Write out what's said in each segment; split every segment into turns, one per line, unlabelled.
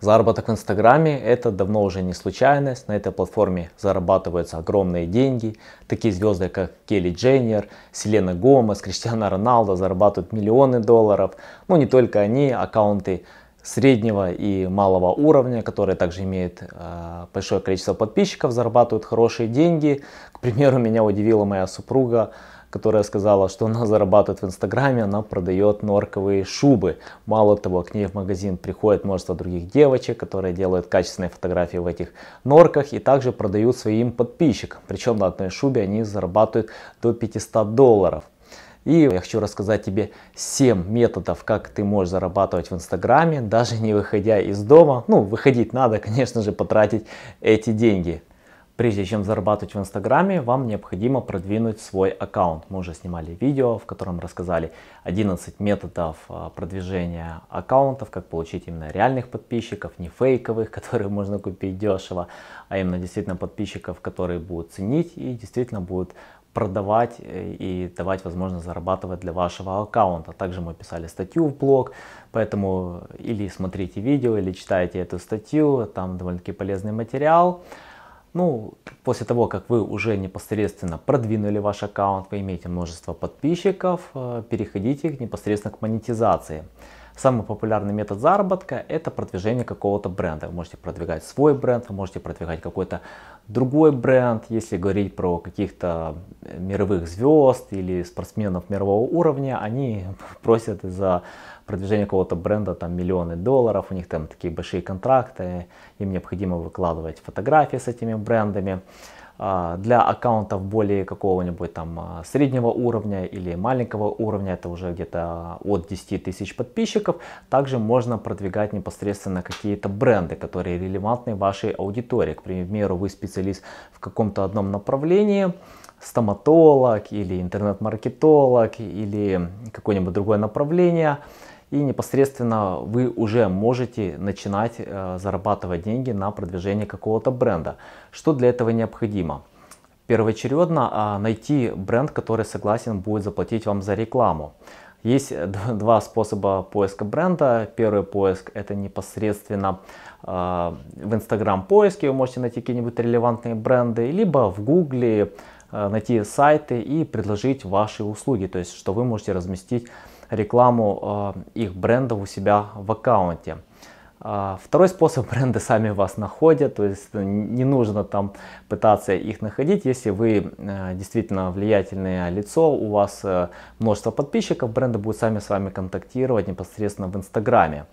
Заработок в Инстаграме – это давно уже не случайность. На этой платформе зарабатываются огромные деньги. Такие звезды, как Келли Дженнер, Селена Гомес, Криштиана Роналдо зарабатывают миллионы долларов. Но ну, не только они, аккаунты среднего и малого уровня, которые также имеют э, большое количество подписчиков, зарабатывают хорошие деньги. К примеру, меня удивила моя супруга, которая сказала, что она зарабатывает в Инстаграме, она продает норковые шубы. Мало того, к ней в магазин приходит множество других девочек, которые делают качественные фотографии в этих норках и также продают своим подписчикам. Причем на одной шубе они зарабатывают до 500 долларов. И я хочу рассказать тебе 7 методов, как ты можешь зарабатывать в Инстаграме, даже не выходя из дома. Ну, выходить надо, конечно же, потратить эти деньги. Прежде чем зарабатывать в Инстаграме, вам необходимо продвинуть свой аккаунт. Мы уже снимали видео, в котором рассказали 11 методов а, продвижения аккаунтов, как получить именно реальных подписчиков, не фейковых, которые можно купить дешево, а именно действительно подписчиков, которые будут ценить и действительно будут продавать э, и давать возможность зарабатывать для вашего аккаунта. Также мы писали статью в блог, поэтому или смотрите видео, или читайте эту статью, там довольно-таки полезный материал. Ну, после того, как вы уже непосредственно продвинули ваш аккаунт, вы имеете множество подписчиков, э, переходите непосредственно к монетизации. Самый популярный метод заработка – это продвижение какого-то бренда. Вы можете продвигать свой бренд, вы можете продвигать какой-то другой бренд. Если говорить про каких-то мировых звезд или спортсменов мирового уровня, они просят за продвижение какого-то бренда там миллионы долларов, у них там такие большие контракты, им необходимо выкладывать фотографии с этими брендами. А, для аккаунтов более какого-нибудь там а, среднего уровня или маленького уровня, это уже где-то от 10 тысяч подписчиков, также можно продвигать непосредственно какие-то бренды, которые релевантны вашей аудитории. К примеру, вы специалист в каком-то одном направлении, стоматолог или интернет-маркетолог или какое-нибудь другое направление – и непосредственно вы уже можете начинать э, зарабатывать деньги на продвижение какого-то бренда. Что для этого необходимо? Первоочередно а, найти бренд, который согласен будет заплатить вам за рекламу. Есть два способа поиска бренда. Первый поиск это непосредственно э, в Instagram поиске вы можете найти какие-нибудь релевантные бренды, либо в Google э, найти сайты и предложить ваши услуги, то есть что вы можете разместить рекламу э, их брендов у себя в аккаунте. А, второй способ бренды сами вас находят, то есть не нужно там пытаться их находить, если вы э, действительно влиятельное лицо, у вас э, множество подписчиков, бренды будут сами с вами контактировать непосредственно в Инстаграме.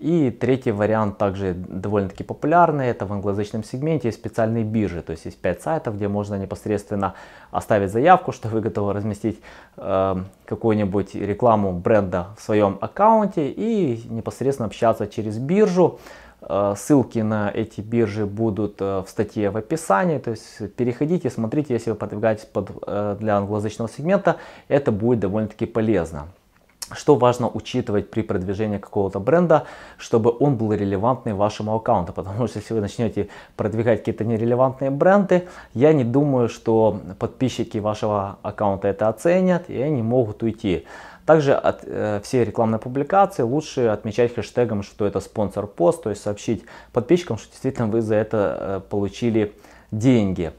И третий вариант также довольно-таки популярный, это в англоязычном сегменте есть специальные биржи, то есть есть 5 сайтов, где можно непосредственно оставить заявку, что вы готовы разместить э, какую-нибудь рекламу бренда в своем аккаунте и непосредственно общаться через биржу. Э, ссылки на эти биржи будут э, в статье в описании, то есть переходите, смотрите, если вы продвигаетесь под, э, для англоязычного сегмента, это будет довольно-таки полезно. Что важно учитывать при продвижении какого-то бренда, чтобы он был релевантный вашему аккаунту. Потому что если вы начнете продвигать какие-то нерелевантные бренды, я не думаю, что подписчики вашего аккаунта это оценят и они могут уйти. Также от, э, все рекламные публикации лучше отмечать хэштегом, что это спонсор пост, то есть сообщить подписчикам, что действительно вы за это э, получили деньги.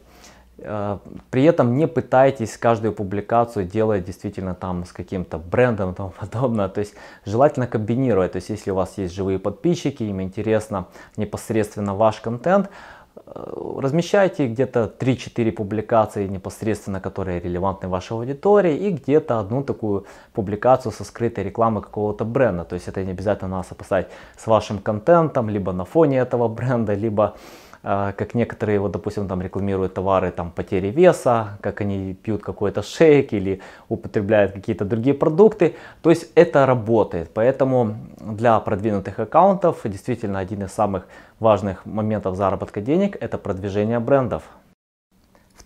Э, при этом не пытайтесь каждую публикацию делать действительно там с каким-то брендом и тому подобное. То есть желательно комбинировать. То есть если у вас есть живые подписчики, им интересно непосредственно ваш контент, э, размещайте где-то 3-4 публикации непосредственно, которые релевантны вашей аудитории и где-то одну такую публикацию со скрытой рекламой какого-то бренда. То есть это не обязательно надо сопоставить с вашим контентом, либо на фоне этого бренда, либо как некоторые, вот, допустим, там рекламируют товары там, потери веса, как они пьют какой-то шейк или употребляют какие-то другие продукты. То есть это работает. Поэтому для продвинутых аккаунтов действительно один из самых важных моментов заработка денег это продвижение брендов.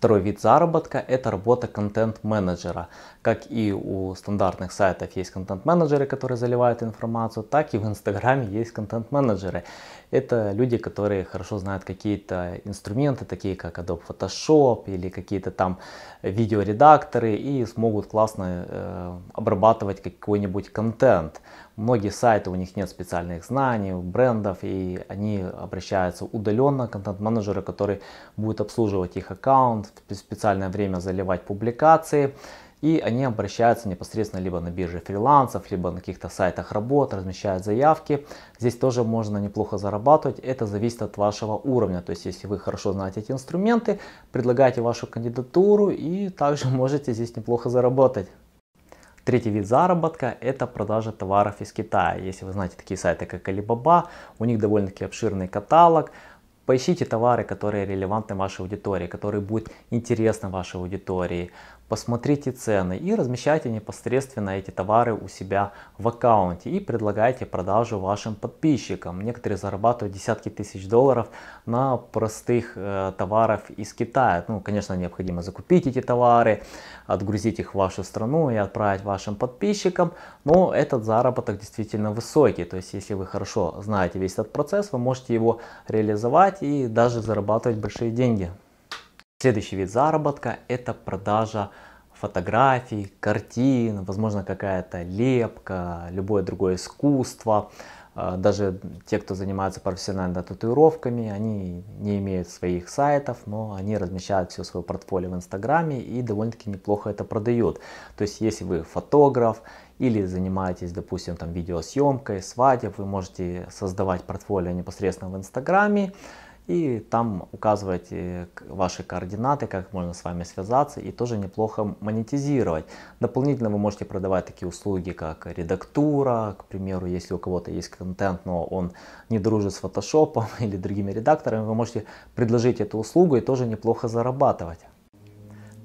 Второй вид заработка – это работа контент-менеджера. Как и у стандартных сайтов есть контент-менеджеры, которые заливают информацию, так и в Инстаграме есть контент-менеджеры. Это люди, которые хорошо знают какие-то инструменты, такие как Adobe Photoshop или какие-то там видеоредакторы и смогут классно э, обрабатывать какой-нибудь контент. Многие сайты, у них нет специальных знаний, брендов, и они обращаются удаленно к контент-менеджеру, который будет обслуживать их аккаунт, в специальное время заливать публикации. И они обращаются непосредственно либо на бирже фрилансов, либо на каких-то сайтах работ, размещают заявки. Здесь тоже можно неплохо зарабатывать. Это зависит от вашего уровня. То есть, если вы хорошо знаете эти инструменты, предлагайте вашу кандидатуру и также можете здесь неплохо заработать. Третий вид заработка – это продажа товаров из Китая. Если вы знаете такие сайты, как Alibaba, у них довольно-таки обширный каталог. Поищите товары, которые релевантны вашей аудитории, которые будут интересны вашей аудитории посмотрите цены и размещайте непосредственно эти товары у себя в аккаунте и предлагайте продажу вашим подписчикам. Некоторые зарабатывают десятки тысяч долларов на простых э, товарах из Китая. Ну, конечно, необходимо закупить эти товары, отгрузить их в вашу страну и отправить вашим подписчикам, но этот заработок действительно высокий. То есть, если вы хорошо знаете весь этот процесс, вы можете его реализовать и даже зарабатывать большие деньги. Следующий вид заработка – это продажа фотографий, картин, возможно какая-то лепка, любое другое искусство. А, даже те, кто занимается профессионально татуировками, они не имеют своих сайтов, но они размещают все свое портфолио в Инстаграме и довольно-таки неплохо это продают. То есть, если вы фотограф или занимаетесь, допустим, там видеосъемкой, свадеб, вы можете создавать портфолио непосредственно в Инстаграме, и там указываете ваши координаты, как можно с вами связаться и тоже неплохо монетизировать. Дополнительно вы можете продавать такие услуги, как редактура, к примеру, если у кого-то есть контент, но он не дружит с фотошопом или другими редакторами, вы можете предложить эту услугу и тоже неплохо зарабатывать.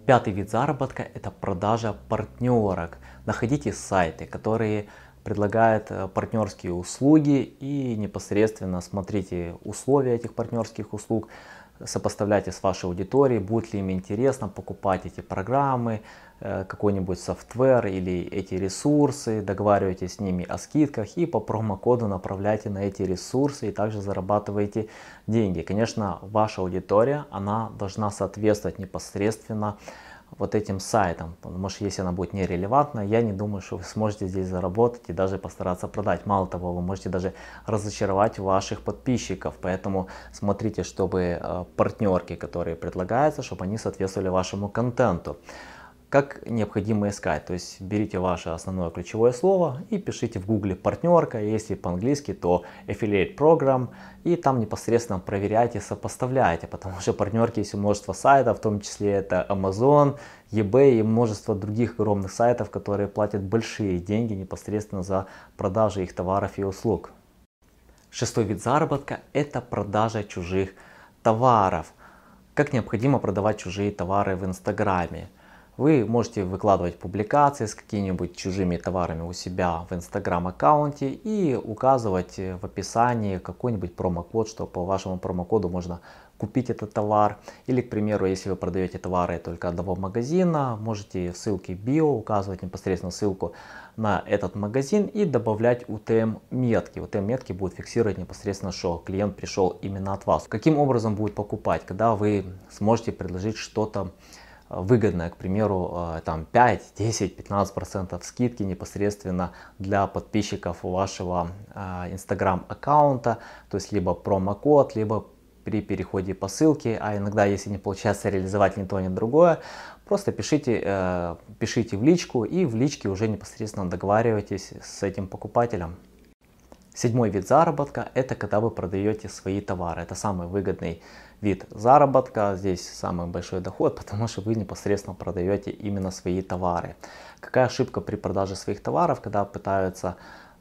Пятый вид заработка – это продажа партнерок. Находите сайты, которые предлагает э, партнерские услуги и непосредственно смотрите условия этих партнерских услуг, сопоставляйте с вашей аудиторией, будет ли им интересно покупать эти программы, э, какой-нибудь софтвер или эти ресурсы, договаривайтесь с ними о скидках и по промокоду направляйте на эти ресурсы и также зарабатываете деньги. Конечно, ваша аудитория, она должна соответствовать непосредственно вот этим сайтом, потому что если она будет нерелевантна, я не думаю, что вы сможете здесь заработать и даже постараться продать. Мало того, вы можете даже разочаровать ваших подписчиков, поэтому смотрите, чтобы э, партнерки, которые предлагаются, чтобы они соответствовали вашему контенту как необходимо искать. То есть берите ваше основное ключевое слово и пишите в гугле партнерка, если по-английски, то affiliate program, и там непосредственно проверяйте, сопоставляйте, потому что партнерки есть множество сайтов, в том числе это Amazon, eBay и множество других огромных сайтов, которые платят большие деньги непосредственно за продажу их товаров и услуг. Шестой вид заработка – это продажа чужих товаров. Как необходимо продавать чужие товары в Инстаграме. Вы можете выкладывать публикации с какими-нибудь чужими товарами у себя в Instagram аккаунте и указывать в описании какой-нибудь промокод, что по вашему промокоду можно купить этот товар. Или, к примеру, если вы продаете товары только одного магазина, можете в ссылке био указывать непосредственно ссылку на этот магазин и добавлять UTM метки. UTM метки будут фиксировать непосредственно, что клиент пришел именно от вас. Каким образом будет покупать, когда вы сможете предложить что-то выгодная, к примеру, э, там 5, 10, 15 процентов скидки непосредственно для подписчиков вашего Instagram э, аккаунта, то есть либо промокод, либо при переходе по ссылке, а иногда, если не получается реализовать ни то, ни другое, просто пишите, э, пишите в личку и в личке уже непосредственно договаривайтесь с этим покупателем. Седьмой вид заработка – это когда вы продаете свои товары. Это самый выгодный вид заработка, здесь самый большой доход, потому что вы непосредственно продаете именно свои товары. Какая ошибка при продаже своих товаров, когда пытаются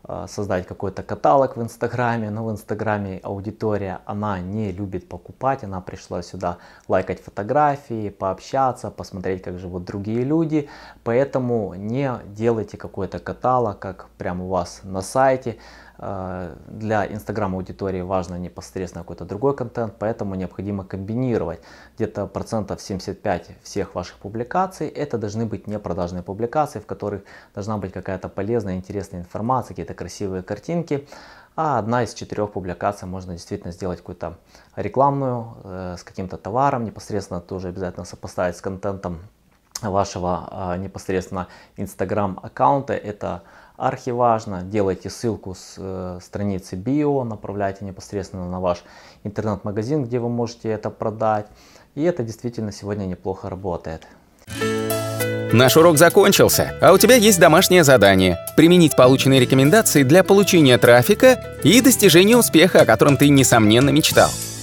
э, создать какой-то каталог в Инстаграме, но в Инстаграме аудитория, она не любит покупать, она пришла сюда лайкать фотографии, пообщаться, посмотреть, как живут другие люди, поэтому не делайте какой-то каталог, как прямо у вас на сайте, для Инстаграм аудитории важно непосредственно какой-то другой контент, поэтому необходимо комбинировать. Где-то процентов 75 всех ваших публикаций это должны быть не продажные публикации, в которых должна быть какая-то полезная, интересная информация, какие-то красивые картинки. А одна из четырех публикаций можно действительно сделать какую-то рекламную э, с каким-то товаром, непосредственно тоже обязательно сопоставить с контентом вашего э, непосредственно Instagram аккаунта. Это архиважно. Делайте ссылку с э, страницы био, направляйте непосредственно на ваш интернет-магазин, где вы можете это продать. И это действительно сегодня неплохо работает.
Наш урок закончился, а у тебя есть домашнее задание – применить полученные рекомендации для получения трафика и достижения успеха, о котором ты, несомненно, мечтал.